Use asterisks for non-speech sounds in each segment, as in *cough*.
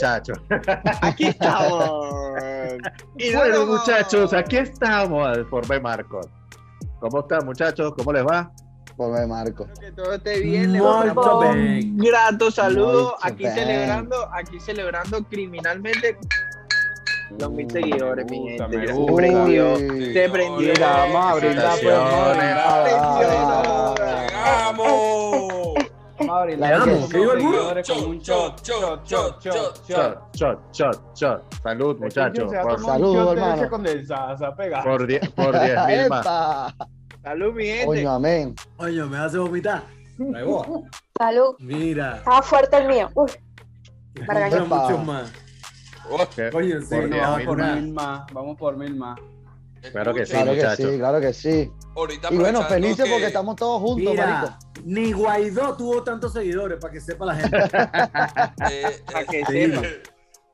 *laughs* Muchachos. Aquí estamos. Y bueno, muchachos, aquí estamos al Forme Marcos. ¿Cómo están, muchachos? ¿Cómo les va? Forme Marcos. Que todo esté bien. Un grato saludo. Muy Aquí bien. celebrando, aquí celebrando criminalmente los mil seguidores, mi gente. Se prendió. Se prendió. Vamos a brindar, vamos. Vamos a que con un shot, shot, shot, shot, shot. Shot, shot, shot, shot. Salud, muchachos. Por, Salud, hermano. por, die- por 10 mil *laughs* más. Salud, mi gente. Coño, amén. Coño, me hace vomitar. Salud. Mira. Estaba fuerte el mío. Uy, que Para compra Epa. mucho más. Coño, sí, Por Vamos por mil más, vamos por mil más. Claro que sí, Claro que sí, claro que sí. Y bueno, felices que- porque estamos todos juntos, marico. Ni Guaidó tuvo tantos seguidores, para que sepa la gente. *laughs* eh, Para que eh, sepa.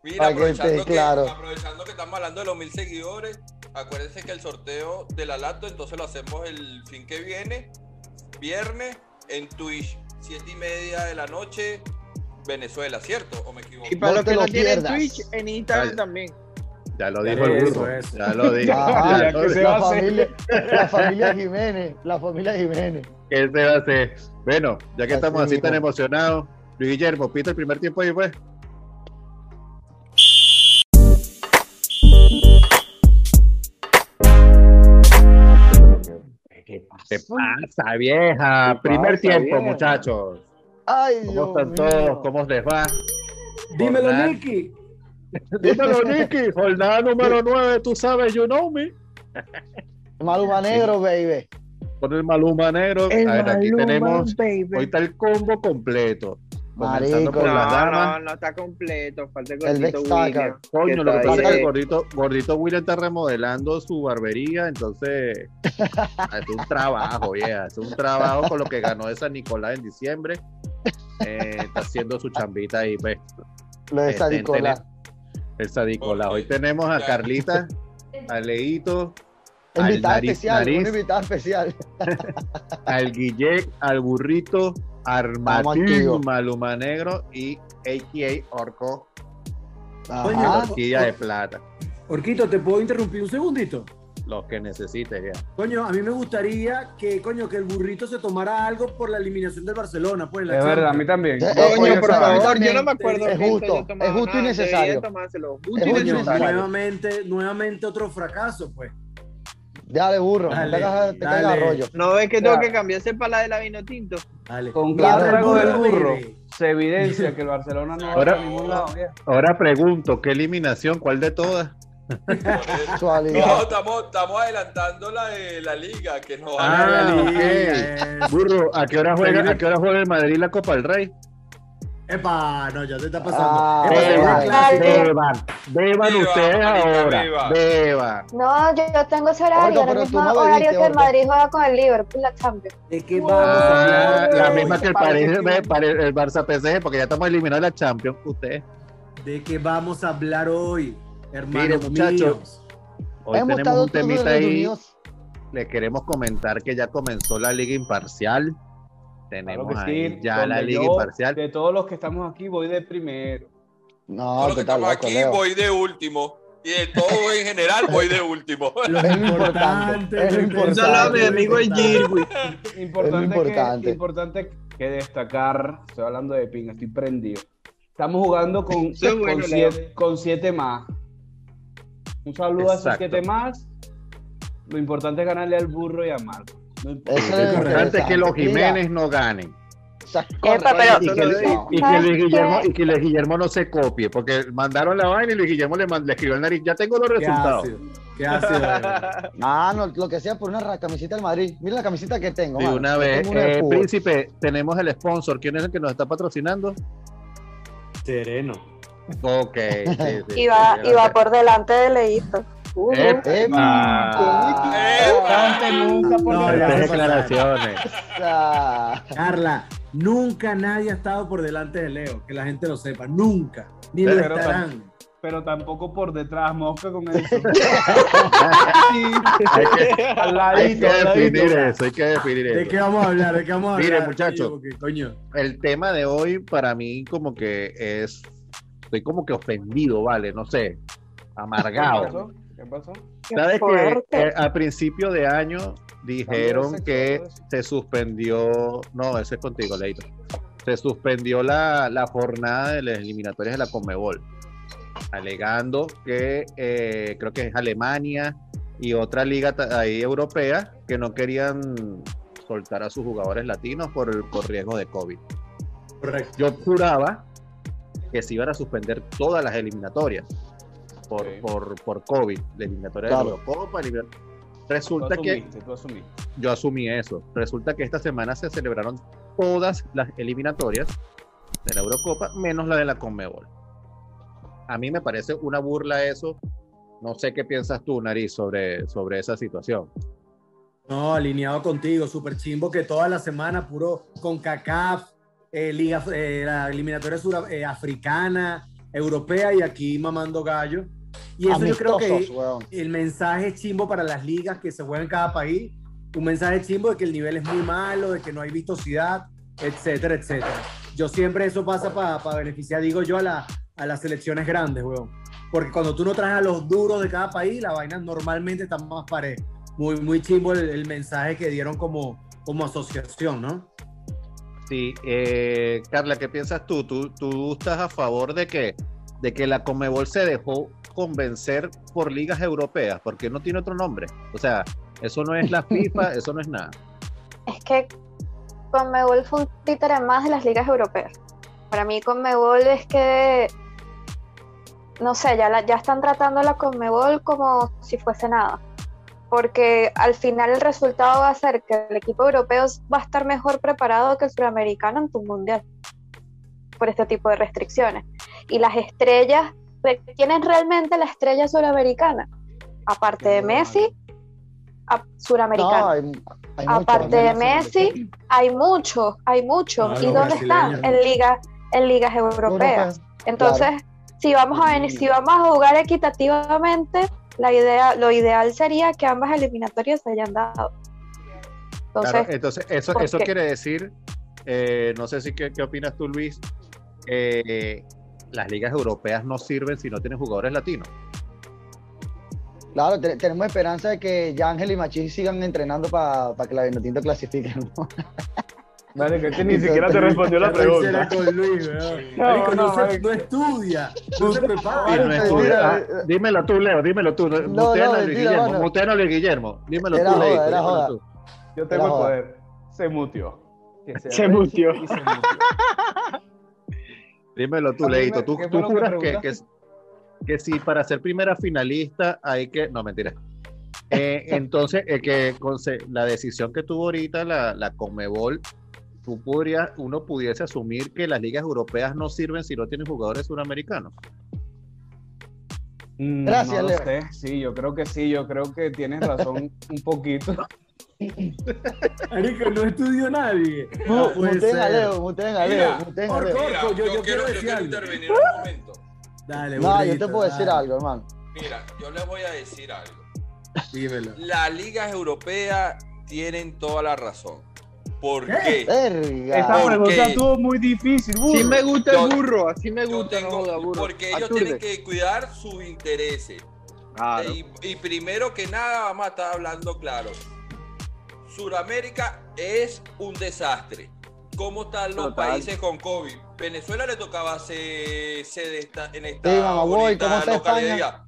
Mira, Para que aprovechando, que, claro. aprovechando que estamos hablando de los mil seguidores, acuérdense que el sorteo de la lato, entonces lo hacemos el fin que viene, viernes, en Twitch, siete y media de la noche, Venezuela, ¿cierto? ¿O me equivoco? Y para No los que lo no tienen pierdas. Twitch, en Instagram también. Ya lo dijo el eso. Ya lo dijo. *laughs* Ah, Ya ya lo que dijo. se va La a hacer. familia, la familia Jiménez, la familia Jiménez. ¿Qué se va a hacer? Bueno, ya que Así estamos así tan emocionados, Luis Guillermo, pita el primer tiempo ahí, pues. ¿Qué pasa, vieja? ¿Qué primer pasa, tiempo, vieja? muchachos. Ay, ¿Cómo Dios están mío. todos? ¿Cómo les va? Dímelo, Jornada- Nicky. *laughs* Dímelo, Nicky. Jornada número 9, tú sabes, you know me. Maluma negro, baby. Con el Maluma negro. El a ver, aquí Maluma, tenemos. baby. Hoy está el combo completo. Marico. por las No, damas. no, no está completo. Falta el El gordito. William. Coño, lo que está pasa es que el gordito, gordito William está remodelando su barbería, entonces *laughs* es un trabajo, yeah, es un trabajo con lo que ganó de San Nicolás en diciembre. Eh, está haciendo su chambita ahí, pues, Lo de Este, Sadicola. el Sadicolás. Hoy tenemos a. Carlita, a Leito, nariz, especial, nariz. una invitada especial. *laughs* al Guillec, al burrito, Armatín. Maluma Negro y AKA Orco, Coño, Ajá. Tortilla de Plata. Orquito, ¿te puedo interrumpir un segundito? Los que necesites, ya. Coño, a mí me gustaría que, coño, que el burrito se tomara algo por la eliminación del Barcelona, pues. en la Es verdad, a mí también. Eh, eh, Coño, por favor, yo no me acuerdo es justo, es justo y necesario. justo y necesario. nuevamente, nuevamente otro fracaso, pues. Dale, burro. Dale, te cagas, te cagas dale. rollo. ¿No ves que tengo que cambiarse para la de la vino tinto? Dale. Con Claro, cada el trago del burro se evidencia que el Barcelona no va Ahora- a ningún lado. Ahora pregunto, ¿qué eliminación? ¿Cuál de todas? *laughs* No, estamos, estamos adelantando la de la liga, que no va Ah, a la ok. liga. Burro, ¿a qué hora juega, a qué hora juega el Madrid la Copa del Rey? Epa, no, ya te está pasando. Ah, Epa, Beban, beban, beban Beba, ustedes ahora, beba. beban. no, yo, yo tengo ese horario, tú mismo no horario que el. Madrid juega con el Liverpool, la Champions. ¿De qué vamos a Ah, hablar? la misma que el Parece París, que- el, Barça PSG, porque ya estamos eliminados de la Champions. Ustedes. ¿De qué vamos a hablar hoy, hermanos Mire, muchachos, míos? Hoy Hemos tenemos un temita ahí. reunidos. Le queremos comentar que ya comenzó la Liga Imparcial. Tenemos Claro que ahí sí, ya la Liga yo, Imparcial. De todos los que estamos aquí, voy de primero. No, que estamos aquí, Leo. voy de último. Y de todo en general, voy de último. *laughs* Lo Es lo importante, es lo importante. Mi amigo el importante. Que, importante que destacar, estoy hablando de ping, estoy prendido. Estamos jugando con, es bueno, con, siete, con siete más. Un saludo a esos siete más. Lo importante es ganarle al burro y a Marco. No importa. Eso Lo es importante es que los Jiménez no ganen. Epa, pero- Y que, eso lo digo. y que ¿Sabes Luis Guillermo, qué? y que Luis Guillermo no se copie, porque mandaron la vaina y Luis Guillermo le, mand- le escribió el nariz. Ya tengo los ¿Qué resultados. ácido? ¿Qué. *laughs* Ah, no, lo que sea por una camiseta del Madrid. Mira la camiseta que tengo. De una vez, eh. Príncipe, tenemos el sponsor. ¿Quién es el que nos está patrocinando? Sereno. Ok. sí, sí, *laughs* Y va, sí, y va gracias. por delante de Leito. Uh, Epa. Nunca por No. Estas declaraciones. Carla, nunca nadie ha estado por delante de Leo, que la gente lo sepa, nunca. Ni lo estarán. Pero tampoco por detrás, mosca con eso. *laughs* Hay que, al hay que ladito, al ladito. definir eso, hay que definir ¿De eso. qué vamos a hablar? ¿De qué vamos a Mire, hablar? muchacho. Oye, porque, coño, El tema de hoy para mí como que es estoy como que ofendido, vale, no sé, ¿Qué amargado. Pasó? ¿Qué pasó? Qué ¿Sabes que eh, al principio de año dijeron que se suspendió, no, ese es contigo, Leito, se suspendió la, la jornada de las eliminatorias de la Conmebol, alegando que eh, creo que es Alemania y otra liga ahí europea que no querían soltar a sus jugadores latinos por, el- por riesgo de COVID. Correcto. Yo juraba que se iban a suspender todas las eliminatorias por, por, por COVID, la eliminatoria Claro. de la Eurocopa. Tú Resulta que asumiste, tú asumiste. yo asumí eso. Resulta que esta semana se celebraron todas las eliminatorias de la Eurocopa, menos la de la Conmebol. A mí me parece una burla eso. No sé qué piensas tú, Nariz, sobre, sobre esa situación. No, alineado contigo, súper chimbo que toda la semana puro con CACAF, eh, Liga, eh, la eliminatoria sur, eh, africana, europea y aquí mamando gallo. Y eso yo creo que weón. el mensaje chimbo para las ligas que se juegan en cada país, un mensaje chimbo de que el nivel es muy malo, de que no hay vistosidad, etcétera, etcétera. Yo siempre eso pasa para beneficiar, digo yo, a, la- a las selecciones grandes, weón. Porque cuando tú no traes a los duros de cada país, la vaina normalmente está más pareja. Muy, muy chimbo el, el mensaje que dieron como, como asociación, ¿no? Sí, eh, Carla, ¿qué piensas tú? tú? ¿Tú estás a favor de que, de que la Conmebol se dejó convencer por ligas europeas? Porque no tiene otro nombre. O sea, eso no es la *laughs* FIFA, eso no es nada. Es que Conmebol fue un títere más de las ligas europeas. Para mí Conmebol es que, no sé, ya, la- ya están tratando la Conmebol como si fuese nada. Porque al final el resultado va a ser que el equipo europeo va a estar mejor preparado que el suramericano en tu mundial. Por este tipo de restricciones. Y las estrellas, ¿quién es realmente la estrella suramericana? Aparte de Messi, a- suramericano. No, hay, hay muchos, Aparte de. Messi, hay muchos, hay muchos. Ah, ¿Y dónde están? En ligas, en ligas europeas. Entonces, si vamos a venir, si vamos a jugar equitativamente, la idea, lo ideal sería que ambas eliminatorias se hayan dado. Entonces, Claro, entonces, eso, ¿por eso qué? quiere decir, eh, no sé si qué, qué opinas tú, Luis, eh, las ligas europeas no sirven si no tienen jugadores latinos. Claro, te- tenemos esperanza de que ya Ángel y Machís sigan entrenando para que la Vinotinto clasifique. ¿no? *laughs* Dale, que este ni siquiera te respondió la pregunta. con Luis, *laughs* weón. No, Marico, no, no, se- marico. no estudia, no se prepara. estudia- ah, dímelo tú, Leo, dímelo tú. no, Guillermo, mano. mutean a Luis Guillermo. Dímelo Era tú, joda, Leito, era dímelo joda. tú. Yo tengo el joda. poder. Se mutió. Se mutió. y se mutió. *laughs* Dímelo tú, Leito. ¿Tú, ¿qué fue tú juras que, que, que si para ser primera finalista hay que... No, mentira. Eh, *laughs* entonces, eh, que con se- la decisión que tuvo ahorita la, la Conmebol, tú podrías, uno pudiese asumir que las ligas europeas no sirven si no tienen jugadores suramericanos. Mm, Gracias, no lo Leo. sé. Sí, yo creo que sí. Yo creo que tienes razón *laughs* un poquito. *laughs* Marico, no estudió nadie. No puede Muten a ser. Leo, a Mira, Leo, a Leo. Mira, yo- yo, yo quiero, quiero yo decir quiero algo. intervenir un momento. Dale, No, yo burrito, te puedo decir dale. algo, hermano. Mira, yo les voy a decir algo. Dímelo. Las ligas europeas tienen toda la razón. ¿Por ¿Qué? qué? Verga. Esa ¿Por pregunta estuvo muy difícil. Sí burro. me gusta Yo- el burro, así me Yo gusta, no tengo, joda, burro. porque ellos Aturde. tienen que cuidar sus intereses. Claro. Y, y primero que nada, vamos a estar hablando claro. Suramérica es un desastre. ¿Cómo están los Total. países con COVID? Venezuela le tocaba ser sede esta- en esta Sí, mamá, voy, bonita ¿cómo está localidad.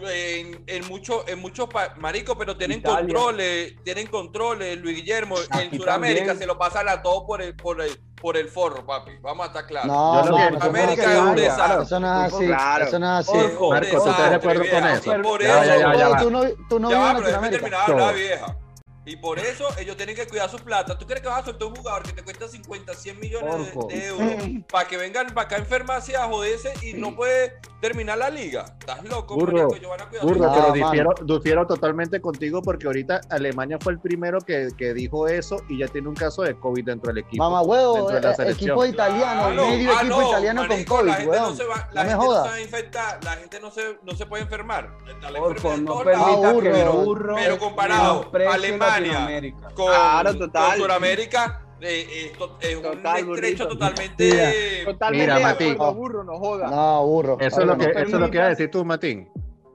En, en muchos en muchos marico, pero tienen Italia. controles, tienen controles, Luis Guillermo, en Sudamérica también. se lo pasan a todo por el, por el, por el forro, papi. Vamos a estar claros. No, que- eso América no es un así. desastre. Eso no es así. Claro. Eso no es así. Marco, ¿tú estás de acuerdo desastre, con vieja. eso? Por Ya, eso, ya, ya, ya va. Tú no, tú no ya vives pero déjame terminar vieja. Y por eso ellos tienen que cuidar su plata. ¿Tú crees que vas a soltar un jugador que te cuesta 50, 100 millones de- euros para que vengan para acá a enfermarse a joderse y no puede terminar la liga? ¿Estás loco? Burro, marico? Van a cuidar su Burro, No, pero difiero, difiero totalmente contigo porque ahorita Alemania fue el primero que, que dijo eso y ya tiene un caso de COVID dentro del equipo. Mamá huevo, dentro de la eh, selección. equipo italiano, Claro. medio Ah, equipo no, italiano marico, con La COVID, gente no se va, No la me gente no se va a infectar, la gente no se, no se puede enfermar. Está la Orco, enfermedad en no lados. Ah, burro. el burro Pero comparado, Alemania, Latinoamérica. con, Claro, total. con Sudamérica, eh, esto es un Total, estrecho burrito. totalmente. Totalmente Mira, Matín. acuerdo, burro, no joda. No, burro. Eso es lo que, eso es lo que iba a decir tú, Matín.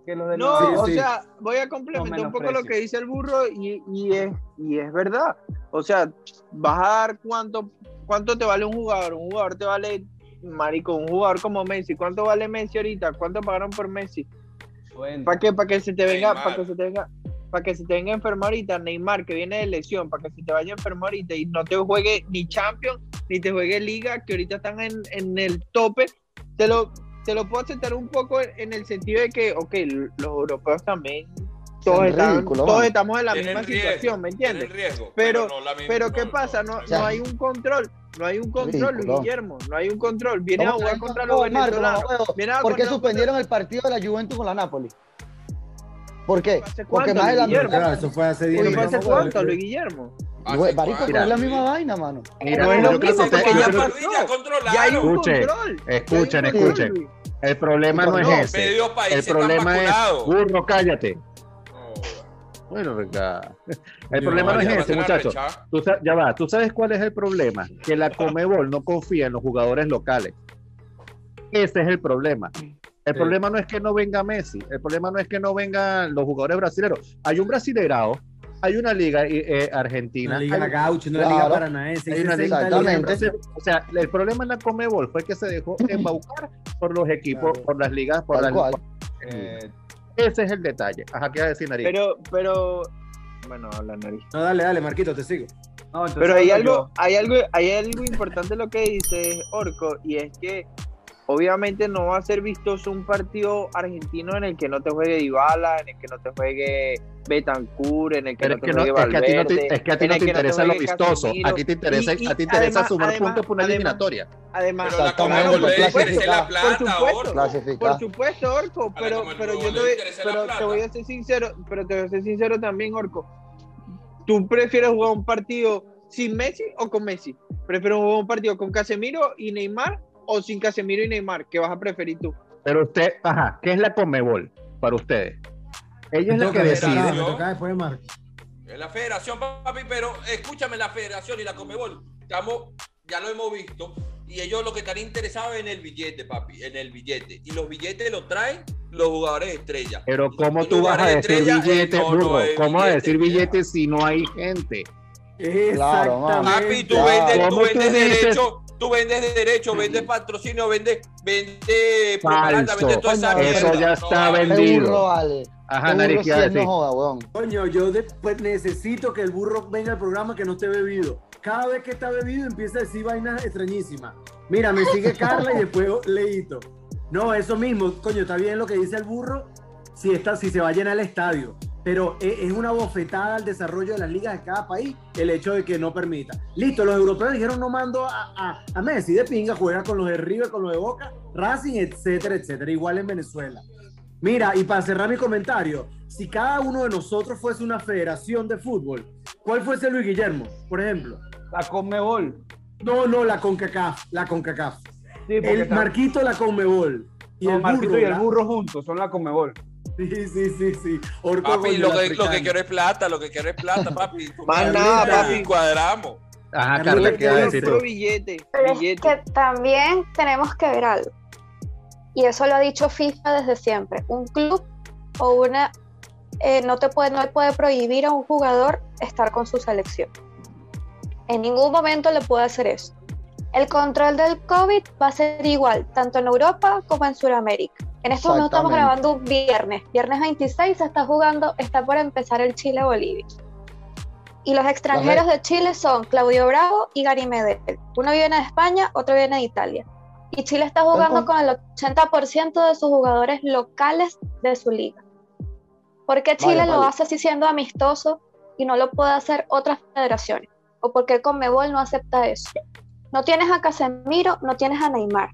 Que los de No, Sí, o sí. sea, voy a complementar No un poco lo que dice el burro y, y es, y es verdad. O sea, vas a dar cuánto, cuánto te vale un jugador. Un jugador te vale, marico, un jugador como Messi. ¿Cuánto vale Messi ahorita? ¿Cuánto pagaron por Messi? Bueno, ¿Para qué? Para que se te venga, para que se te venga, para que se te venga enfermo ahorita Neymar que viene de lesión, para que se te vaya enfermo ahorita y no te juegue ni Champions ni te juegue Liga, que ahorita están en, en el tope, te lo, te lo puedo aceptar un poco en, en el sentido de que, ok, los europeos también, todos, están- estamos en la misma riesgo, situación, ¿me entiendes? riesgo, Pero- no la misma- Pero ¿qué no, pasa? No, no, no sea, hay un control, no hay un control, Ridículo. Guillermo, no hay un control. Viene a ¿Cómo jugar contra los venezolanos. Viene a ¿Por qué suspendieron el partido de la Juventus con la Napoli? ¿Por qué? ¿Hace Porque más adelante. Claro, eso fue hace 10 Uy, Uy, ¿fue hace cuánto. Luis Guillermo? ¿Hace Güey, Marico, cuánto? pero es la misma vaina, mano. Mira, No es lo mismo porque ya. Ya controlaron. Ya hay un Escuchen, control. escuchen, el problema no es ese. El problema es, burro, cállate. No, Bueno, Ricardo. El problema no es ese, muchachos. ya va, ¿tú sabes cuál es el problema? Que la Comebol no confía en los jugadores locales. Ese es el problema. El Sí. problema no es que no venga Messi, el problema no es que no vengan los jugadores brasileños. Hay un brasileirao, hay una liga eh, argentina, Una liga hay, gaucho, una Claro. liga paranaense. hay una 60 liga. Exactamente. Entonces, o sea, el problema en la Comebol fue que se dejó *laughs* embaucar por los equipos, Claro. por las ligas, por Tal las- cual. eh, Ese es el detalle. Ajá, ¿qué va a decir Nariz? Pero, pero, bueno, la nariz. No, dale, dale, Marquito, te sigo. no, Pero hay algo, hay algo, hay algo importante en lo que dice Orco, y es que obviamente no va a ser vistoso un partido argentino en el que no te juegue Dybala, en el que no te juegue Betancourt, en el que Pero no te que, no, juegue es que a ti no te, Valverde, es que a ti no te que no te interesa lo vistoso. Casemiro. Aquí te interesa, Y- y a ti te interesa además- sumar además- puntos por una además- eliminatoria. Además, Pero Exactamente, clasificar. la Por plata, supuesto. Orco. Clasificar. Por supuesto, Orco, A pero, pero yo te pero te voy a ser sincero, pero te voy a ser sincero también, Orco. ¿Tú prefieres jugar un partido sin Messi o con Messi? ¿Prefieres jugar un partido con Casemiro y Neymar o sin Casemiro y Neymar? ¿Qué vas a preferir tú? Pero usted, ajá, ¿qué es la Comebol para ustedes? Ella es la que decide. Es la federación, papi, pero escúchame, la federación y la Comebol, estamos, ya lo hemos visto, y ellos lo que están interesados es en el billete, papi, en el billete. Y los billetes los traen los jugadores estrella. Pero ¿cómo tú vas a decir estrella, eh, billete, no, ¿Cómo vas a decir billete, si no hay gente? Claro. Papi, tú Claro. vendes, tú ¿Cómo tú vendes dices? derecho, tú vendes derecho, vendes patrocinio, vendes, vendes propaganda, Falso. vendes toda esa mierda. eso ya está vendido. Qué burro vale. Ajá, Nariz. Coño, yo después necesito que el burro venga al programa que no esté bebido. Cada vez que está bebido empieza a decir vainas extrañísimas. Mira, me sigue Carla y después Leito. No, eso mismo, coño, está bien lo que dice el burro si, está, si se va a llenar el estadio. Pero e- es una bofetada al desarrollo de las ligas de cada país el hecho de que no permita. Listo, los europeos dijeron no mando a, a- a Messi de pinga, juega con los de River, con los de Boca, Racing, etcétera, etcétera. Igual en Venezuela. Mira, y para cerrar mi comentario, si cada uno de nosotros fuese una federación de fútbol, ¿cuál fuese Luis Guillermo, por ejemplo? la Conmebol. No, no, la CONCACAF, la CONCACAF. Sí, El Marquito la Conmebol. Y no, el Marquito burro, y el burro juntos son la Conmebol. Sí, sí, sí, sí. Orco Papi, lo que, lo africano. que quiero es plata, lo que quiero es plata, papi. *laughs* Más nada, papi. Cuadramos. Ajá, Carla, ¿qué ¿qué iba a decir Puro tú? billete, Pero es billete. que también tenemos que ver algo. Y eso lo ha dicho FIFA desde siempre. Un club o una eh, no te puede, no le puede prohibir a un jugador estar con su selección. En ningún momento le puede hacer eso. El control del COVID va a ser igual, tanto en Europa como en Sudamérica. En este momento estamos grabando un viernes. Viernes 26 se está jugando, está por empezar el Chile-Bolivia. Y los extranjeros de Chile son Claudio Bravo y Gary Medel. Uno viene de España, otro viene de Italia. Y Chile está jugando con- el 80% de sus jugadores locales de su liga. ¿Por qué Chile Vale, lo hace así siendo amistoso y no lo puede hacer otras federaciones? ¿O por qué Conmebol no acepta eso? No tienes a Casemiro, no tienes a Neymar.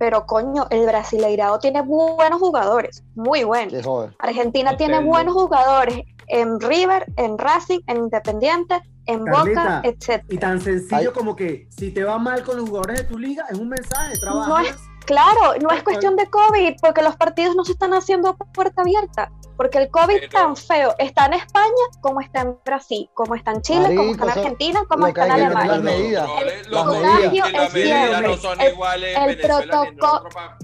Pero coño, el Brasileirao tiene buenos jugadores, muy buenos. Argentina tiene buenos jugadores en River, en Racing, en Independiente, en Carlita, Boca, etc. Y tan sencillo Ay. como que si te va mal con los jugadores de tu liga, es un mensaje, trabaja. No es Claro, no es cuestión de COVID, porque los partidos no se están haciendo a puerta abierta. Porque el COVID Pero- tan feo está en España como está en Brasil, como está en Chile, como está en Argentina, como está en que Alemania. las medidas. El los contagio las es siempre. no son El- iguales el en Venezuela ni en protoco- otro pa-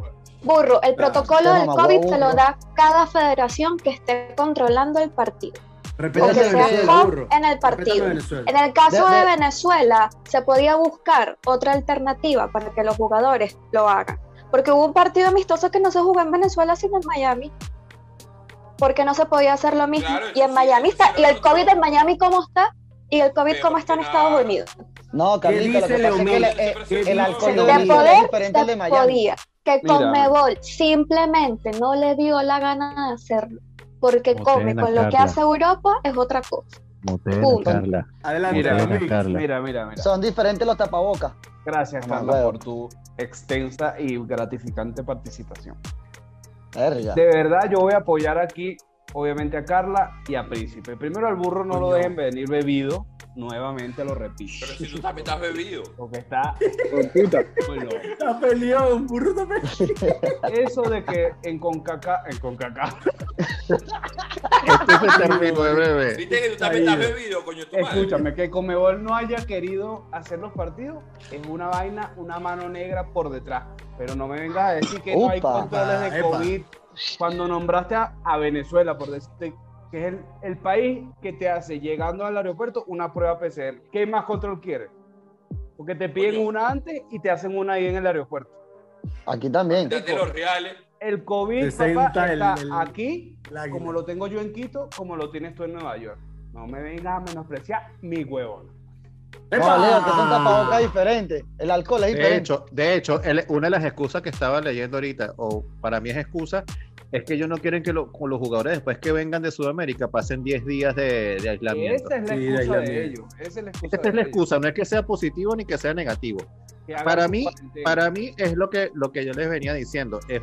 Burro, el Claro. protocolo del COVID te lo da cada federación que esté controlando el partido. Respeta Aunque Ese sea en el partido. Venezuela. En el caso De- de, de- Venezuela, se podía buscar otra alternativa para que los jugadores lo hagan. Porque hubo un partido amistoso que no se jugó en Venezuela, sino en Miami. Porque no se podía hacer lo mismo. Claro, y en sí, Miami está. Y el. COVID en Miami, ¿cómo está? Y el COVID, ¿cómo está en Estados. Unidos? No, Carlita, lo que pasa es que Leomil? el, ¿Qué el- el alcohol de Venezuela es poder, diferente al de se Miami. podía. Que. Conmebol simplemente no le dio la gana de hacerlo. Porque Motena, come con lo que Carla. hace Europa es otra cosa. Punto. Carla. Adelante, Mira, Leomil. Carla. Mira, mira, mira. Son diferentes los tapabocas. Gracias, Carla, por tu extensa y gratificante participación. De verdad, yo voy a apoyar aquí, obviamente, a Carla y a Príncipe. Primero al burro no lo dejen venir bebido. Nuevamente lo repito. Pero si tú también estás bebido. Porque está loco. Está peleón, burro está peleón. Eso de que en Concaca, en Concaca, Este se terminó de bebé. Viste que tú también estás bebido, coño, tu madre. escúchame, que Comebol no haya querido hacer los partidos es una vaina, una mano negra por detrás. Pero no me vengas a decir que no hay controles de Epa. Cuando nombraste a, a Venezuela, por decirte que es el, el país que te hace llegando al aeropuerto una prueba PCR. ¿Qué más control quieres? Porque te piden una antes y te hacen una ahí en el aeropuerto. Aquí también. Date los reales. El COVID, papá, el- está el- aquí, como lo tengo yo en Quito, como lo tienes tú en Nueva York. No me vengas a menospreciar mi huevón. No, Leo, que son tapabocas diferentes. El alcohol es De diferente. hecho, de hecho, el- una de las excusas que estaba leyendo ahorita, o para mí es excusa, es que ellos no quieren que lo- con los jugadores después que vengan de Sudamérica pasen 10 días de, de aislamiento. Esa es la Sí, de excusa de, aislamiento. ellos. Esa es la excusa. Esta es la ellos, excusa, no es que sea positivo ni que sea negativo. que Para mí, para mí es lo que, lo que yo les venía diciendo, es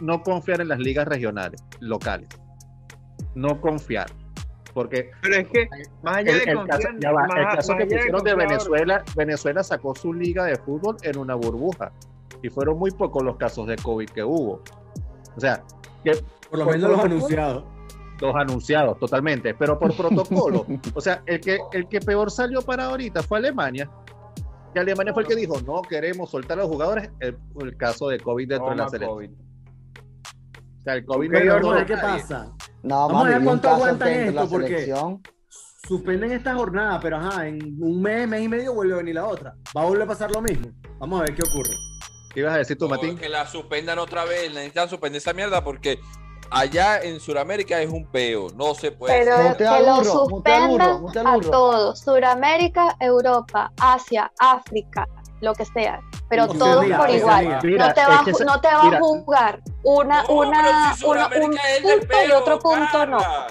no confiar en las ligas regionales, locales. No confiar. Porque Pero es que, más allá el, de el caso, confiar, ya va, más- el más caso que pusieron de Venezuela, Venezuela sacó su liga de fútbol en una burbuja. Y fueron muy pocos los casos de COVID que hubo. O sea, que Por lo menos los anunciados. los anunciados totalmente, pero por *laughs* protocolo. o sea, el que, el que peor salió para ahorita fue Alemania. Que Alemania fue el que dijo, no queremos soltar a los jugadores, el, el caso de COVID dentro de la selección. COVID. O sea, el COVID no no- qué pasa. No, Vamos a mami, ver vi un cuánto aguantan esto, porque- selección. Suspenden esta jornada, pero ajá, en un mes, mes y medio vuelve a venir la otra. Va a volver a pasar lo mismo. Vamos a ver qué ocurre. ¿Qué ibas a decir tú, No, Matín? que la suspendan otra vez. Necesitan suspender esa mierda porque allá en Sudamérica es un peo. No se puede. Pero hacer. Que lo suspendan a todos. Suramérica, Europa, Asia, África, lo que sea. Pero todos por igual. Mira, no te va, a que ju- esa- no te va mira. a jugar una, No, una, si una- un punto y otro punto no. Carla.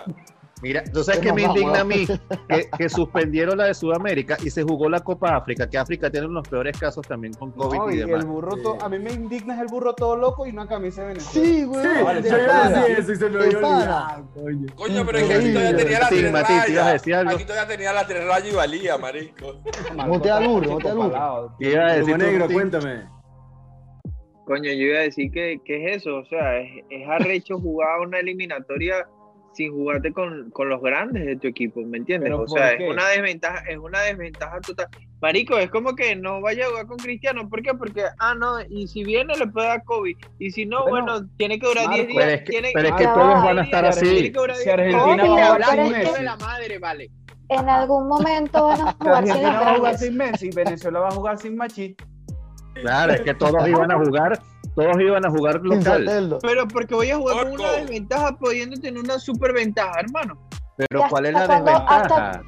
Mira, ¿tú sabes qué me mamá, indigna a mí? Que, que suspendieron la de Sudamérica y se jugó la Copa África, que África tiene unos peores casos también con COVID No, y y demás. el burro to- a mí me indigna es el burro todo loco y una camisa de Venezuela. Sí, güey. Sí, vale, de yo iba a pana. decir eso y se me olvidado, coño. Coño, pero es que aquí todavía tenía las Sí, tres Matín, te ibas a decir rayas. algo. Aquí todavía tenía las tres rayas y valía, marico. Mutea al burro, mutea al burro. Palado. ¿Qué ibas a decir negro, cuéntame. Coño, yo iba a decir que, que es eso, o sea, es, es arrecho *laughs* jugar una eliminatoria sin jugarte con, con los grandes de tu equipo, ¿me entiendes? ¿Pero O sea, es una desventaja, es una desventaja total. Marico, es como que no vaya a jugar con Cristiano, ¿por qué? Porque, ah, no, y si viene le puede dar COVID, y si no, Bueno, bueno, tiene que durar 10 Marco, días. Pero es que, tiene, pero es que Ya todos va. van a estar así. que durar Si 10 Argentina Obvio, va a jugar pero sin es que- de Messi. la madre, vale. En algún momento van a *laughs* jugar sin Argentina los va a jugar grandes. sin Messi, Venezuela va a jugar sin Machi. Claro, es que todos iban a jugar, todos iban a jugar local. Pero porque voy a jugar con una desventaja pudiendo tener una super ventaja, hermano. Pero ¿cuál es la hasta desventaja?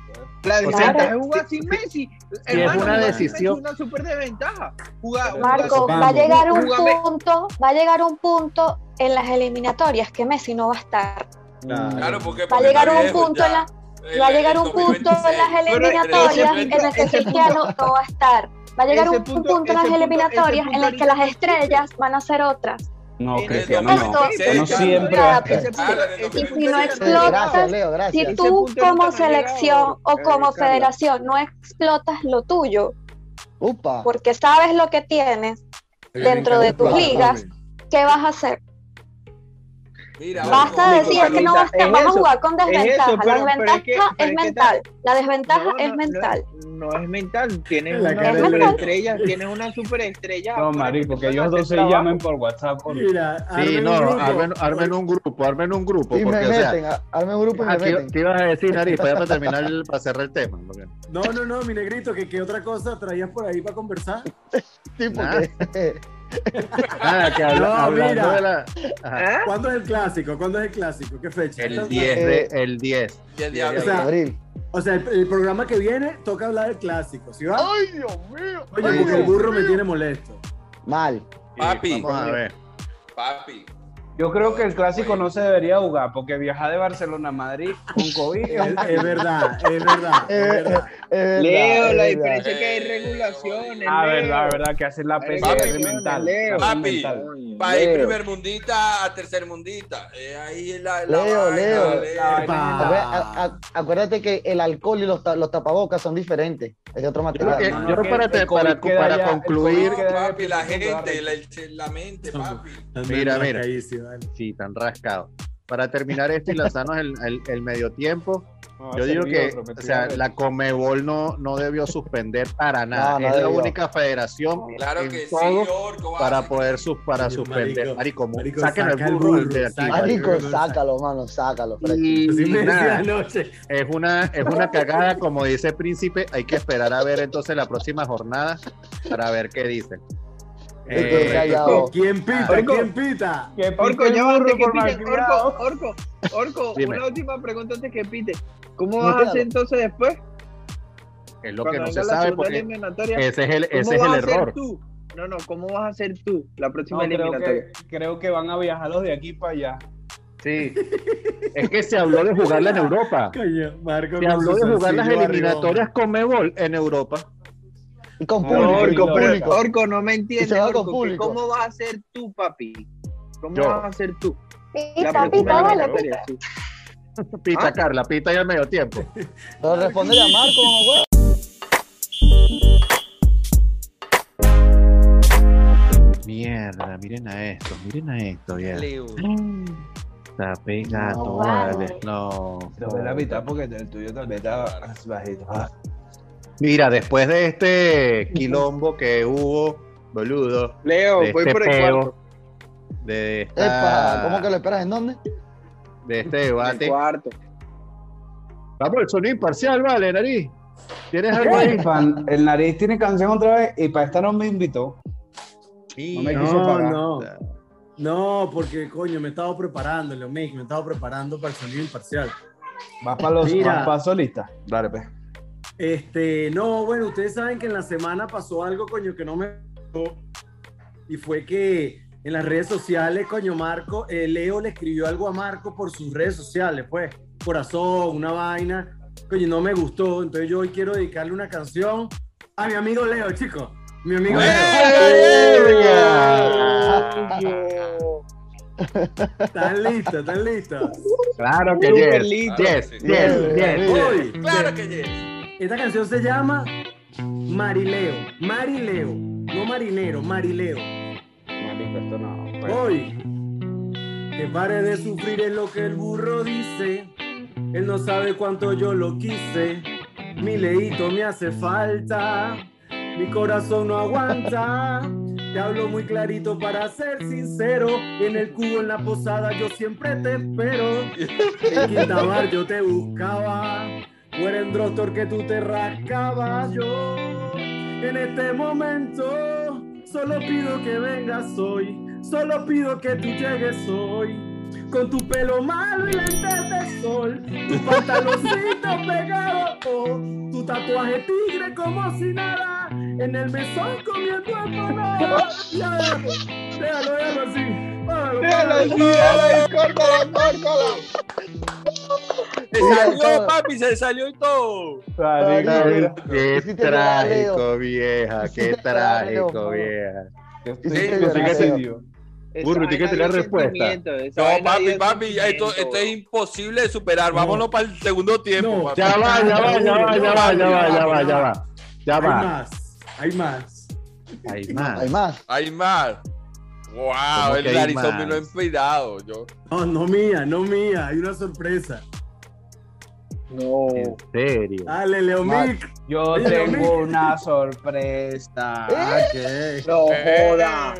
La sea, desventaja es jugar si- sin si- Messi. es una decisión- Es una super desventaja. Jugar, jugar- Marco, va a llegar un Júgame- punto, va a llegar un punto en las eliminatorias que Messi no va a estar. Claro, porque Va a llegar un punto ya. en la, va a llegar un punto en 2026. las eliminatorias en el que Cristiano no va a estar. Va a llegar un punto- punto en las punto- eliminatorias en punto que las no estrellas van a ser otras. No, el Cristiano Esto- no. Siempre el Y si no explotas, gracias, Leo, Si tú como no selección llegado, o como federación no explotas lo tuyo Upa. porque sabes lo que tienes, dentro de tus ligas, ¿qué vas a hacer? Mira, Basta de decir, es que no vas a, Es vamos a jugar con es eso, desventaja. pero- la pero desventaja es que- mental. La desventaja No, es mental. No, no es mental, tienes La una cara de- superestrella, tienes una superestrella. No, afuera marico, te que pueden ellos dos se trabajo. llamen por WhatsApp. por- Mira, Sí, armen un no, grupo. armen, armen un grupo, armen un grupo. Y me Porque, o sea, meten, a- armen un grupo y me aquí, meten. ¿qué ibas a decir, Nariz? *laughs* Para, para terminar, el- para cerrar el tema. porque- No, no, no, mi negrito, que qué otra cosa traías por ahí para conversar. *laughs* Sí, porque Nada, que habla- No, hablando mira. de la... ¿Ah? ¿Cuándo es el clásico? ¿Cuándo es el clásico? ¿Qué fecha? El Esta- 10 de... El 10. Y el diablo. O sea, abril. O sea, el, el programa que viene toca hablar del clásico, ¿sí va? ¡Ay, Dios mío! Oye, Ay, porque el Dios burro me mío. tiene molesto. Mal. Papi, Vamos a ver. papi. Yo creo que el clásico no se debería jugar porque viajar de Barcelona a Madrid con COVID es un Es, verdad, es verdad, es Eh, verdad. Es verdad, Leo, es la diferencia es que hay Eh, regulaciones. Ah, Leo. verdad, verdad, que hacer la PCR mental. Leo. Papi. Para Leo. primer mundita a tercer mundita. Eh, ahí la, la Leo, vaina, Leo. Leo. A ver, a- a- acuérdate que el alcohol y los, los tapabocas son diferentes. Es de otro Yo material. que- No, no, yo que para, te- para, queda para ya- el concluir... No, papi, la gente, la, la mente, papi. Mira, mira. Vale. Sí, tan rascado. Para terminar esto y lanzarnos el, el, el medio tiempo, No, yo digo que otro, o sea, la Comebol no, no debió suspender para nada. No, no es la única federación Claro en que sí, todo para poder sus, para Sí, suspender. marico, Marico, marico, el el burro burro, de aquí. marico. Marico, sácalo, mano, sácalo. Y decía nada, es una, es una cagada, como dice Príncipe, hay que esperar a ver entonces la próxima jornada para ver qué dicen. Eh. ¿Quién pita? Orco. ¿Quién pita? Que Orco, ya antes que. Orco, Orco, Orco, Dime. una última pregunta antes que pite. ¿Cómo vas a hacer entonces después? es lo Cuando que no se sabe porque ese es el, ¿cómo ese es vas el a hacer error. tú? No, no, ¿cómo vas a hacer tú la No, próxima creo, eliminatoria? que, creo que van a viajar los de aquí para allá. Sí. Es que se habló de jugarla en Europa. *laughs* Coño, Marco. Se habló de jugar las eliminatorias con Mebol en Europa. Y con público, y Orco, con público. Orco, no me Y entiendes. ¿Cómo vas a hacer tú, papi? ¿Cómo Yo. vas a hacer tú? Pita, pita, eliminatoria, pita. Pita, Ah. Carla, pita ahí al medio tiempo. Pero responde a Marco, mamá, Mierda, miren a esto, miren a esto, viejo. Leo. Está pegado, No, vale. vale. No. Te doy la mitad porque el tuyo también está más bajito. Ah, Mira, después de este quilombo que hubo, boludo, Leo, de voy este por el peo, cuarto. de, Epa, esta, ¿cómo que lo esperas? ¿En dónde? de este El debate. cuarto. Vamos, el sonido imparcial, vale, nariz. ¿Tienes algo El, ahí? fan- el nariz tiene canción otra vez y para esta no me invitó. Sí, No me No, quiso pagar. no. No, porque coño, me estaba preparando, Leo Mix, me estaba preparando para el sonido imparcial. Vas para los Mira. vas pa' solista. Dale, pues. Este, no, bueno, ustedes saben que en la semana pasó algo, coño, que no me gustó. Y fue que en las redes sociales, coño, Marco, eh, Leo le escribió algo a Marco por sus redes sociales, pues, corazón, una vaina. Coño, no me gustó. Entonces yo hoy quiero dedicarle una canción a mi amigo Leo, chicos. Mi amigo Leo. ¿Están listos? ¿Están listos? Claro que yes. Yes, Sí. yes, yes, yes. Claro que yes. Esta canción se llama Marileo. Marileo. No marinero, Marileo. Marico, esto no. pues. Hoy. Que pare de sufrir es lo que el burro dice. Él no sabe cuánto yo lo quise. Mi leíto me hace falta. Mi corazón no aguanta. Te hablo muy clarito para ser sincero. En el cubo, en la posada, yo siempre te espero. En Quintabar yo te buscaba. O Drostor que tú te rascabas yo. En este momento solo pido que vengas hoy. Solo pido que tú llegues hoy. Con tu pelo malo y lentes de sol. Tu pantaloncito *laughs* pegado. oh, tu tatuaje tigre como si nada. En el mesón comiendo empanada. Ya, déjalo, déjalo así. Déjalo, Déjalo déjalo. así, déjalo. Se salió, papi, se salió y todo. Marico. Qué trágico, vieja. Qué trágico, vieja. Burro, tiene que tener respuesta. No, papi, papi, esto, es imposible de superar. Vámonos para el segundo tiempo. No. Ya va, ya va, ya va, ya va, ya va, ya va, ya va. Ya Hay va. más, hay más. Hay más. Hay más. Hay más. ¿Cómo Wow, el narizón me lo he más? empedado. Yo. No, no mía, no mía. Hay una sorpresa. No. En serio. Dale, Leomic. Yo tengo una sorpresa. Ok. No joda.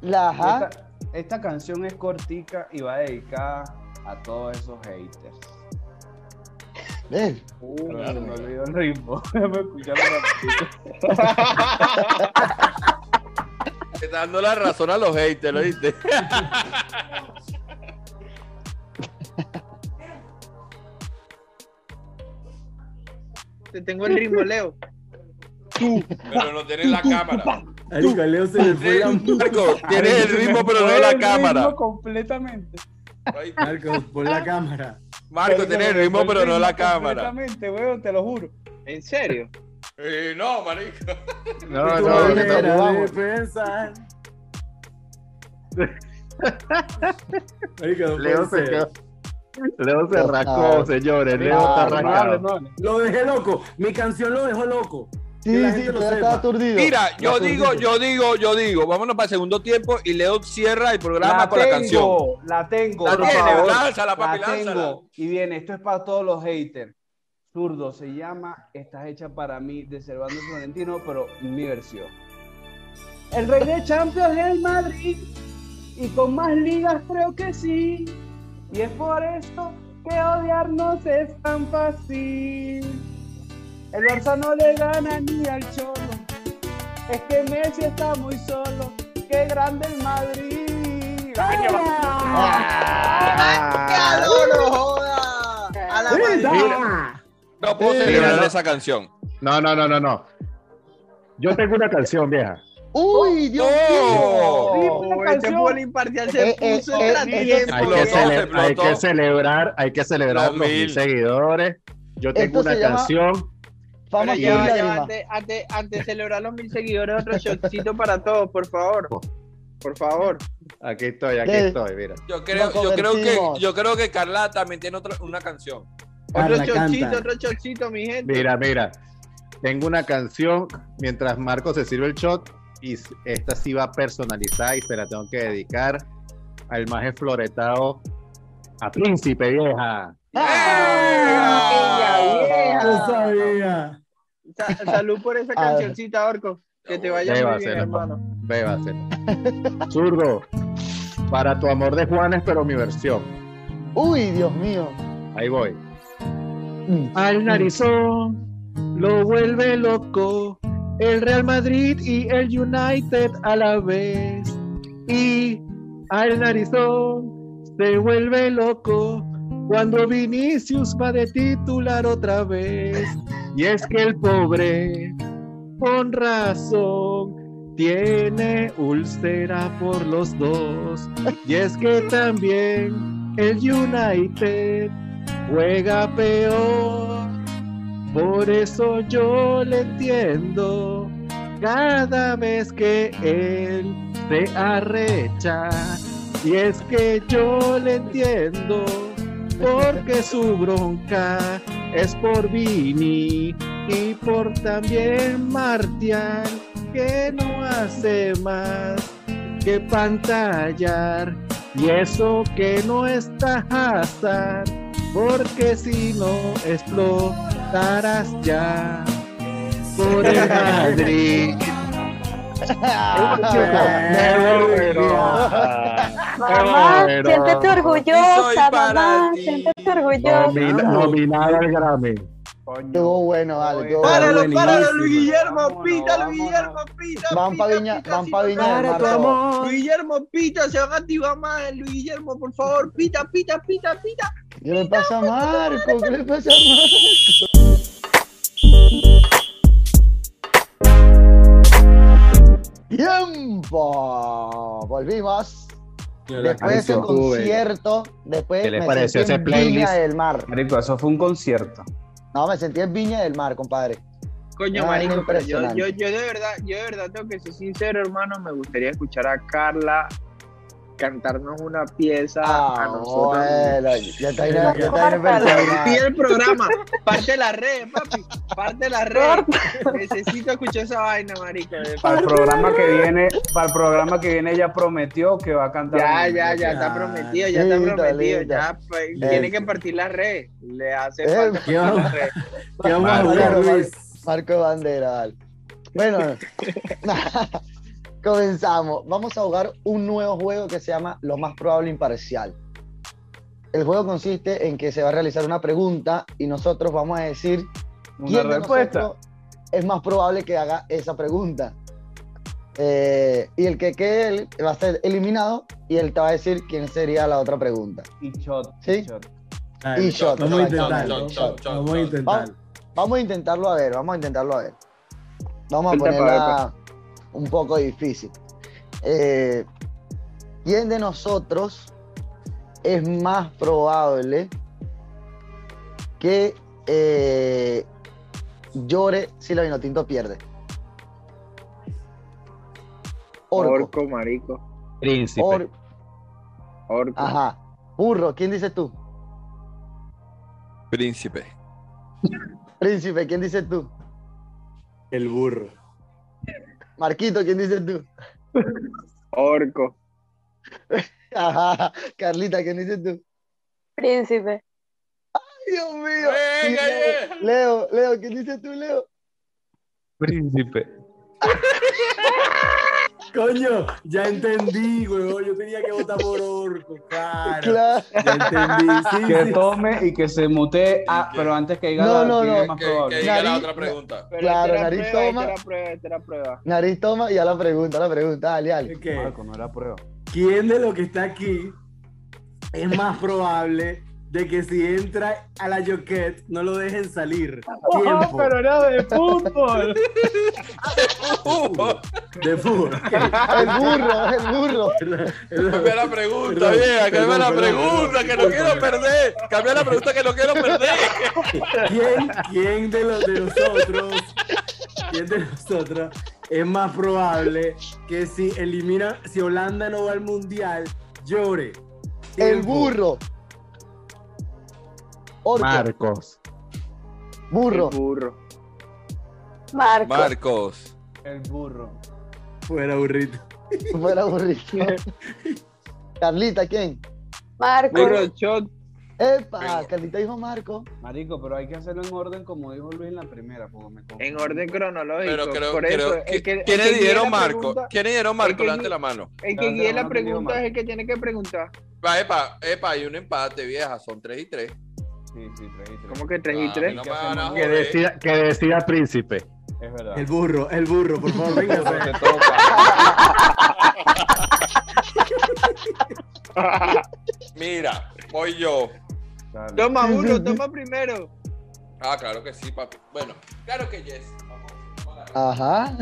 La. Esta, esta canción es cortica y va dedicada a todos esos haters. Ven. Pero se me olvidó el ritmo. *laughs* Te está *laughs* *laughs* dando la razón a los haters, ¿lo viste? Te tengo el ritmo, Leo. Pero no tienes la cámara. Leo se le fue la Marco, tienes el ritmo, pero no la cámara. completamente. Ay, Marco, pon la cámara. Marco, tienes el ritmo, pero no la cámara. Completamente, weón, te lo juro. ¿En serio? Eh, no, marico. No, no, no, vamos. pensar. *laughs* Marico, no Leo se quedó. Leo se no. señores. Leo No, está no, No hable, arrancado. no hable. Lo dejé loco. Mi canción lo dejó loco. Sí, la sí, lo estaba aturdido. Mira, yo Aturdido. digo, yo digo, yo digo, vámonos para el segundo tiempo y Leo cierra el programa con la canción. tengo, la tengo. La tiene, lánzala, papi, La lánzala. tengo. Y viene, esto es para todos los haters. Zurdo se llama Estás hecha para mí de Servando Florentino, pero mi versión. El rey de Champions es el Madrid y con más ligas creo que sí. Y es por esto que odiarnos es tan fácil. El Barça no le gana ni al Cholo. Es que Messi está muy solo. Qué grande el Madrid. ¡Ah! ¡No, no joda! A la madre. No puedo celebrar esa canción. No, no, no, no, no. Yo tengo una canción, vieja. Uy, Dios mío. Oh, este imparcial se puso. Hay que, celebrar, hay que celebrar Los mil. seguidores. Yo tengo una canción. Fama Pero y ya, va, ya va, lágrima. antes, antes, antes de celebrar los mil seguidores, otro shotcito para todos, por favor. Por favor. Aquí estoy, aquí estoy, mira. Yo creo, yo creo que, yo creo que Carla también tiene otra, una canción. Otro canta. otro shotcito, mi gente. Mira, mira. Tengo una canción mientras Marco se sirve el shot y esta sí va personalizada y se la tengo que dedicar al más enfloretado, a Príncipe Vieja. ¡Ah! No sabía. Sa- salud por esa *laughs* Ah. cancioncita, Orco. Que te vaya Beba, muy bien, hermano. Bébasela. Zurdo, para tu amor de Juanes, pero mi versión. Uy, Dios mío. Ahí voy. Mm. Al narizón lo vuelve loco el Real Madrid y el United a la vez. Y al narizón se vuelve loco cuando Vinicius va de titular otra vez. *laughs* Y es que el pobre, con razón, tiene úlcera por los dos. Y es que también el United juega peor. Por eso yo le entiendo cada vez que él se arrecha. Y es que yo le entiendo porque su bronca es por Vini y por también Martial que no hace más que pantallar. Y eso que no está Hazard porque si no explotarás ya por el Madrid. *laughs* Mamá, siéntete orgullosa, para mamá, siéntete orgullosa. Nomina- nominado al Grammy. Estuvo bueno, vale. estuvo Páralo, bueno. páralo. Luis Guillermo, pita, Luis. Guillermo, pita. Van pita, pa' Viña- pita, van sí, pa' Viña pita. todos. Luis Guillermo, pita, se van a activar más. Luis Guillermo, por favor, pita, pita, pita, pita. ¿Qué le pasa a Marco? ¿Qué le pasa a Marco? Tiempo. Volvimos. Después de ese concierto, después ¿Qué les me pareció sentí ese en playlist? Viña del Mar. Marico, eso fue un concierto. No, me sentí en Viña del Mar, compadre. Coño, Ah, marico, pero yo, impresionante. yo, yo de verdad, yo de verdad tengo que ser sincero, hermano. Me gustaría escuchar a Carla cantarnos una pieza a Ah, nosotros. bueno, ya está ahí, ya está ahí. Pide el programa, *laughs* parte la red, papi, parte la red. Necesito escuchar esa vaina, marico. Para el programa que viene, para el programa que viene ella prometió que va a cantar. Ya, ya, ya está prometido, ya está prometido. Ya pues, tiene que partir la red. Le hace Eh, falta ¿qué partir la red. ¿Qué vamos a Marco, jugar, Marco, Luis? Marco Bandera, vale. Bueno, *laughs* comenzamos. Vamos a jugar un nuevo juego que se llama Lo más probable imparcial. El juego consiste en que se va a realizar una pregunta y nosotros vamos a decir Una quién de respuesta. nosotros es más probable que haga esa pregunta. Eh, y el que quede él va a ser eliminado y él te va a decir quién sería la otra pregunta. Y shot. ¿Sí? y shot. Y shot, Vamos a intentarlo. Vamos a intentarlo. A ver, vamos a intentarlo a ver. Vamos a pa' ponerla un poco difícil. Eh, ¿Quién de nosotros es más probable que eh, llore si la Vinotinto pierde? Orco. Orco, marico. Príncipe. Or- Orco. Ajá. Burro, ¿quién dices tú? Príncipe. Príncipe, ¿quién dices tú? El burro. Marquito, ¿quién dices tú? Orco. *laughs* Ajá. Carlita, ¿quién dices tú? Príncipe. Dios mío. Venga, Leo. Leo, Leo, ¿qué dices tú, Leo? Príncipe. *laughs* Coño, ya entendí, huevón. Yo tenía que votar por Orco, claro. Claro. Ya entendí. Sí, Que sí. tome y que se mutee. Ah, pero antes que diga No, la- no, no. es más Que, diga la otra pregunta. Pero Claro, nariz prueba, toma. Era prueba, era prueba. Nariz toma y ya la pregunta, la pregunta, dale, dale. Ok. Marco, no era prueba. ¿Quién de lo que está aquí es más probable de que si entra a la Joquette no lo dejen salir? Tiempo era de fútbol. *laughs* de fútbol. *laughs* El burro, el burro. Cambia la pregunta, vieja, cambia la pregunta, que no quiero perder. Cambia la pregunta, que no quiero perder. ¿Quién, quién de, los de nosotros, quién de nosotros es más probable que si elimina, si Holanda no va al mundial, llore? El burro. Orco, Marcos. burro. El burro. Marco. Marcos. El burro. Fuera burrito. *laughs* Fuera burrito. Carlita, ¿quién? Marco. Burro, shot. Epa. Carlita dijo Marco. Marico, pero hay que hacerlo en orden como dijo Luis en la primera. Porque me. En orden cronológico. Pero creo, Por creo eso, que- que- el ¿quiénes dieron Marco? pregunta- ¿Quiénes dieron Marco? Levante la mano. El que guíe la pregunta es el que tiene que preguntar. Va, epa, epa, hay un empate, vieja, son 3 y 3. Sí, sí, tres y tres. ¿Cómo que 3 y Ah, 3? no ¿Qué me van a hacemos? Que joder. decida, que decida príncipe. Es verdad. El burro, el burro, por favor, venga. Te toca. Mira, voy yo. Dale. Toma, sí. toma primero. Ah, claro que sí, papi. Bueno, claro que yes. Vamos, vamos Ah. Ajá.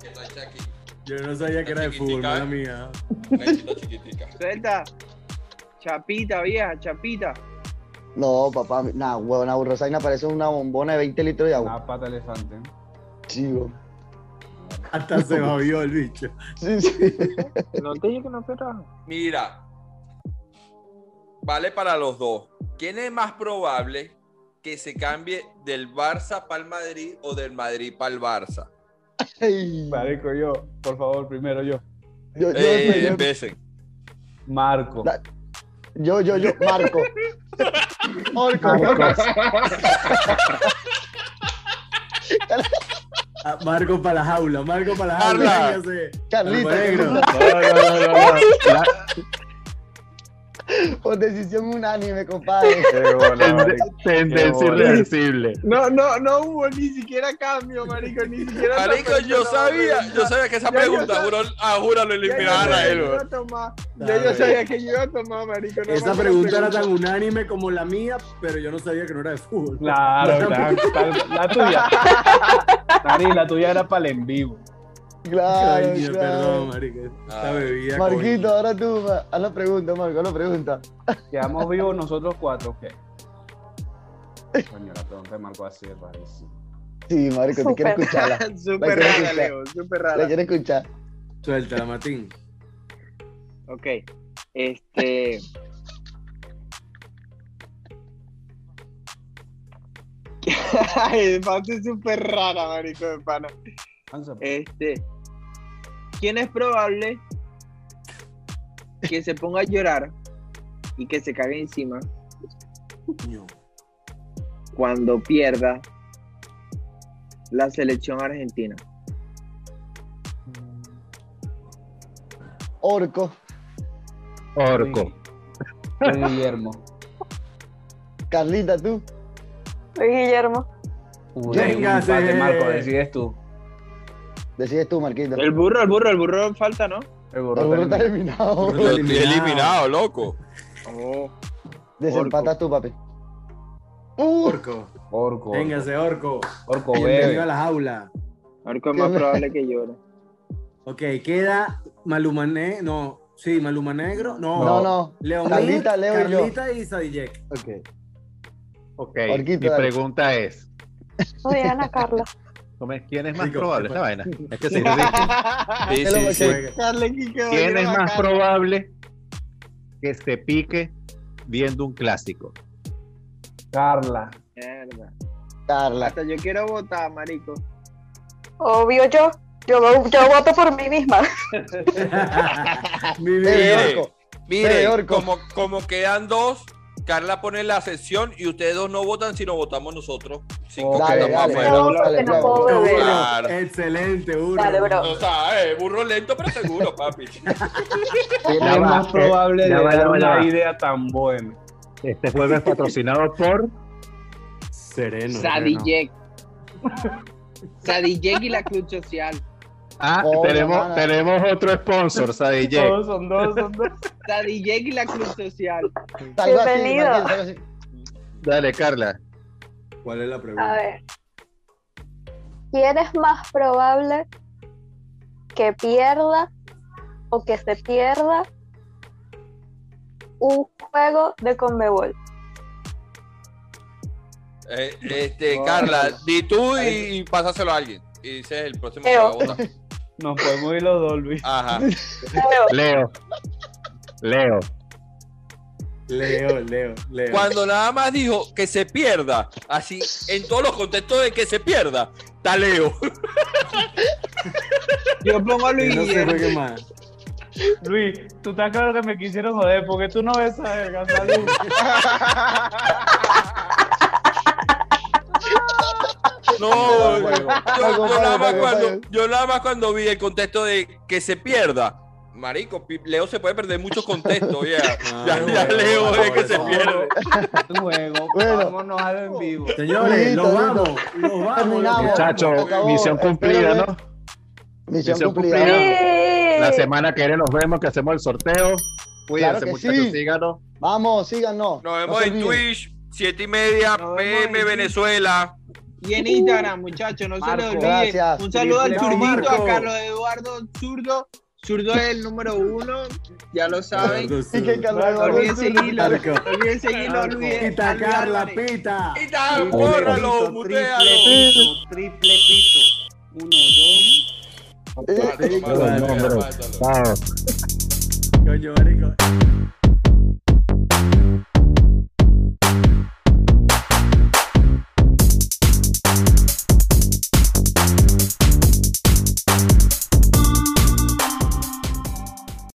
que está aquí. Yo no sabía que era de fútbol, mala mía. Una chiquitica. Suelta. Chapita, vieja, chapita. No, papá, nada, huevona burrosaina parece una bombona de 20 litros de agua. Una pata de elefante. Chivo. Hasta se *laughs* babió el bicho. Sí, sí. No te dije que no esperaba. Mira, vale para los dos. ¿Quién es más probable que se cambie del Barça para el Madrid o del Madrid para el Barça? Ay, Marico, yo. Por favor, primero yo. Yo, yo, Eh, yo, empiecen. Marco. Da- yo, yo, yo, Marco. Orco. Ah, Marco para la jaula, Marco para la jaula. Carlita. *laughs* Por decisión unánime, compadre. tende- tendencia irreversible. No, no, no hubo ni siquiera cambio, marico, ni siquiera. Marico, yo sabía, yo sabía que esa yo pregunta, juro, ah, juro, lo yo eliminaban a sabía él. que iba güey. a tomar. Ya Dale. yo sabía que yo iba a tomar, marico. no Esa pregunta era tan unánime como la mía, pero yo no sabía que no era de fútbol. Claro, la, la- la tuya. *laughs* Nari, la tuya era para el en vivo. Claro, Ay, claro. perdón, marica. Esta Ay. bebida. Marquito, ahora tú, ma- haz la pregunta, Marco, haz la pregunta. Quedamos vivos nosotros cuatro, ¿qué? *laughs* Coño, la pregunta de Marco así es rarísima. Sí, Marico, te quiero Súper. escucharla. Súper La rara, escuchar. Leo, súper La rara. quiero escuchar. Suéltala, Matín. Ok. Este. *laughs* Ay, es súper rara, marico de pana. Este. ¿Quién es probable que se ponga a llorar y que se cague encima cuando pierda la selección argentina? Orco, Orco. Luis Guillermo. Carlita, tú. Soy Guillermo. Uy, Véngase. un empate, Marco, decides tú. Decides tú, Marquito. El burro, el burro, el burro falta, ¿no? El El burro burro está eliminado. Burro estoy eliminado. eliminado, loco. Oh. Desempatas tú, papi. Uh, Orco. Orco. Véngase, Orco. Orco Bienvenido a bebe. la jaula. Ahora es más probable que llore. Ok, queda Maluma Ne- No, sí, Maluma Negro. No, no, no. Carlita, Leo y yo. Carlita y Sadijek. Ok. Ok, Orquito, mi dale. pregunta es, No digan a Carla. ¿Quién es más Rico, probable ¿qué esta vaina? Es que sí, sí. Sí, *laughs* ¿Quién es más probable que se pique viendo un clásico? Carla. Mierda. Carla. Hasta yo quiero votar, marico. Obvio yo. Yo, yo voto por mí misma. *laughs* *laughs* Mire. Como, como quedan dos, Carla pone la sesión y ustedes dos no votan, sino votamos nosotros. Cinco Oh, que Dale, dale. No, dale, porque no dale. puedo beber. Claro. Excelente, burro. Dale, bro. O sea, eh, burro lento, pero seguro, papi. *laughs* ¿Quién Ya es más eh, probable ya de dar va, una va. idea tan buena? Este juego es patrocinado por Sereno. Sadie sereno. Jack. Sadie Jack y la Club Social. Ah, Oh, tenemos, otro sponsor, Sadie Todos son dos, son dos. *laughs* Sadie Jack y la Club Social. Bienvenido. Dale, Carla. ¿Cuál es la A pregunta? ver. ¿Quién es más probable que pierda o que se pierda un juego de Conmebol? Eh, este, Carla, di tú y, y pásaselo a alguien. Y dices el próximo que va a votar. *laughs* Nos podemos ir los dos, Luis. Ajá. Leo. Leo. Leo, Leo, Leo. Cuando nada más dijo que se pierda, así, en todos los contextos de que se pierda, está Leo. Yo pongo a Luis no más. Luis, tú estás claro que me quisieron joder porque tú no ves a verga, *laughs* No, yo, yo nada más cuando, juego. yo nada más cuando vi el contexto de que se pierda. Marico, Leo se puede perder muchos contextos, ya. Ah, *laughs* ya, Leo no, es que se pierde. Un juego, Bueno. vámonos a en vivo. Señores, nos vamos. Nos vamos. Terminamos. Muchachos, misión cumplida, ¿no? Misión Misión cumplida. cumplida. La semana que viene nos vemos, que hacemos el sorteo. Cuídense, Claro muchachos, sí. síganos. Vamos, síganos. Nos No vemos en. Twitch, 7 y media, Nos PM en Venezuela. Y en Instagram, muchachos, no se les olvide. gracias. Un saludo al zurdito, a Carlos Eduardo Zurdo. Zurdo es el número uno, ya lo saben. No olviden seguirlo, olviden seguirlo, Luis. Pita, Carla, pita. Triple bórralo, mutealo. triple pito, triple pito. Uno, dos. Eh. Coño, marico.